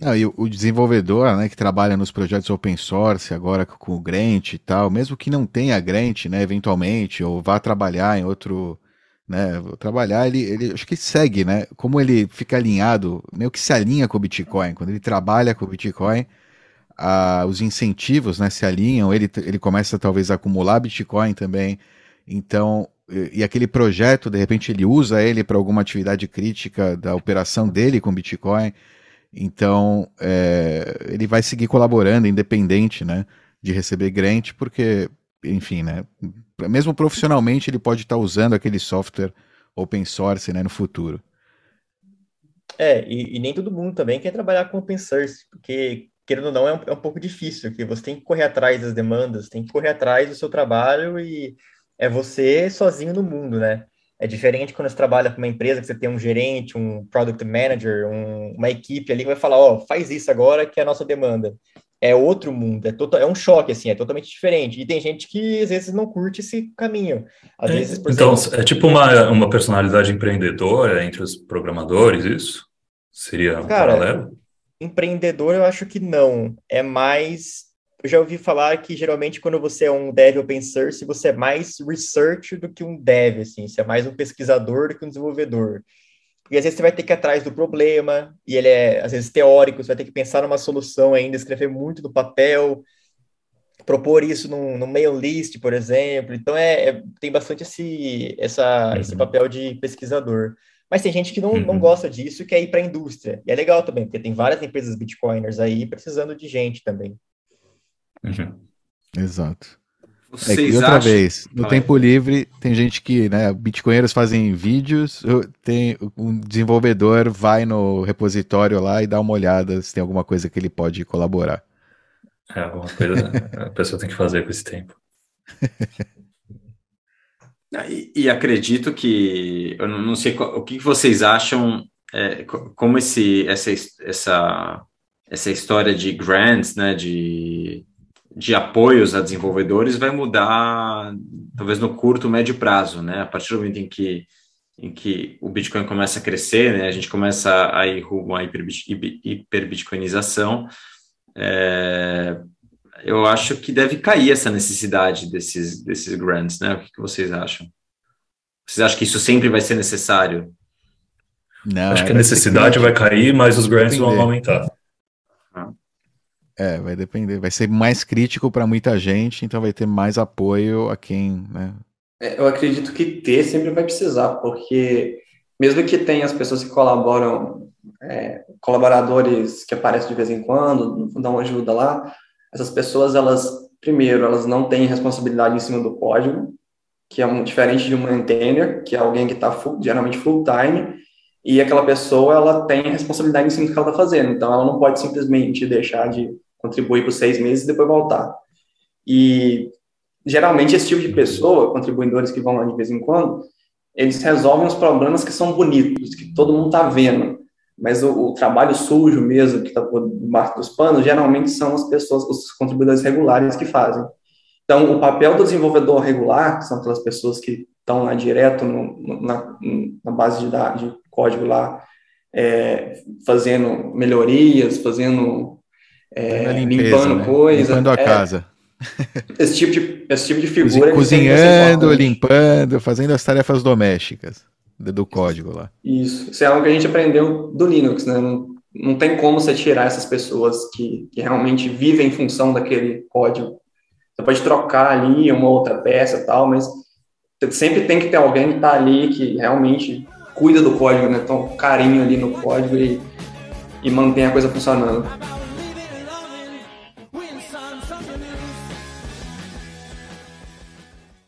Não, e o, o, desenvolvedor, né, que trabalha nos projetos open source, agora com o Grant e tal, mesmo que não tenha Grant, né, eventualmente, ou vá trabalhar em outro, né, trabalhar, ele, ele acho que segue, né, como ele fica alinhado, meio que se alinha com o Bitcoin, quando ele trabalha com o Bitcoin, a, os incentivos, né, se alinham, ele, ele começa talvez a acumular Bitcoin também, então e aquele projeto, de repente, ele usa ele para alguma atividade crítica da operação dele com Bitcoin. Então, é, ele vai seguir colaborando, independente né, de receber grant, porque, enfim, né, mesmo profissionalmente, ele pode estar tá usando aquele software open source né, no futuro. É, e, e, nem todo mundo também quer trabalhar com open source, porque, querendo ou não, é um, é um pouco difícil, porque você tem que correr atrás das demandas, tem que correr atrás do seu trabalho e é você sozinho no mundo, né? É diferente quando você trabalha com uma empresa que você tem um gerente, um product manager, um, uma equipe ali que vai falar, ó, oh, faz isso agora que é a nossa demanda. É outro mundo, é, total, é um choque, assim, é totalmente diferente. E tem gente que às vezes não curte esse caminho. Às é, vezes, então, exemplo, é tipo uma, uma personalidade empreendedora entre os programadores, isso? Seria um cara, paralelo? Empreendedor, eu acho que não. É mais eu já ouvi falar que geralmente quando você é um dev open source, você é mais research do que um dev, assim, você é mais um pesquisador do que um desenvolvedor. Porque às vezes você vai ter que ir atrás do problema, e ele é, às vezes, teórico, você vai ter que pensar numa solução ainda, escrever muito no papel, propor isso num, num mail list, por exemplo. Então, é, é tem bastante esse, essa, uhum. esse papel de pesquisador. Mas tem gente que não, uhum. não gosta disso e quer ir para a indústria. E é legal também, porque tem várias empresas bitcoiners aí precisando de gente também. Uhum. Exato. Vocês é que outra acham... vez, no tempo livre, tem gente que, né, bitcoinheiros fazem vídeos, tem um desenvolvedor vai no repositório lá e dá uma olhada se tem alguma coisa que ele pode colaborar. É, alguma coisa a pessoa tem que fazer com esse tempo. (laughs) e, e, acredito que, eu não sei o que vocês acham, é, como esse, essa, essa, essa história de grants, né, de de apoios a desenvolvedores vai mudar, talvez no curto, médio prazo, né? A partir do momento em que, em que o Bitcoin começa a crescer, né? A gente começa a ir rumo à hiperbitcoinização, é, eu acho que deve cair essa necessidade desses, desses grants, né? O que, que vocês acham? Vocês acham que isso sempre vai ser necessário? Não, acho que a necessidade vai cair, mas os grants vão aumentar. É, vai depender. Vai ser mais crítico para muita gente, então vai ter mais apoio a quem, né? É, eu acredito que ter sempre vai precisar, porque mesmo que tenha as pessoas que colaboram, é, colaboradores que aparecem de vez em quando, dão ajuda lá, essas pessoas, elas, primeiro, elas não têm responsabilidade em cima do código, que é diferente de um maintainer, que é alguém que está geralmente full time, e aquela pessoa ela tem responsabilidade em cima do que ela está fazendo, então ela não pode simplesmente deixar de contribuir por seis meses e depois voltar. E geralmente esse tipo de pessoa, contribuidores que vão lá de vez em quando, eles resolvem os problemas que são bonitos, que todo mundo está vendo, mas o, o, trabalho sujo mesmo, que está por debaixo dos panos, geralmente são as pessoas, os contribuidores regulares que fazem. Então, o papel do desenvolvedor regular, que são aquelas pessoas que estão lá direto no, na, na, base de, de código lá, é, fazendo melhorias, fazendo é, limpeza, limpando né? coisas. Limpando a é, casa. Esse tipo de, esse tipo de figura. Cozinhando, limpando, fazendo as tarefas domésticas do código lá. Isso. Isso é algo que a gente aprendeu do Linux, né? Não, não tem como você tirar essas pessoas que, que realmente vivem em função daquele código. Você pode trocar ali uma outra peça e tal, mas sempre tem que ter alguém que está ali que realmente cuida do código, né? Então, carinho ali no código e, e mantém a coisa funcionando.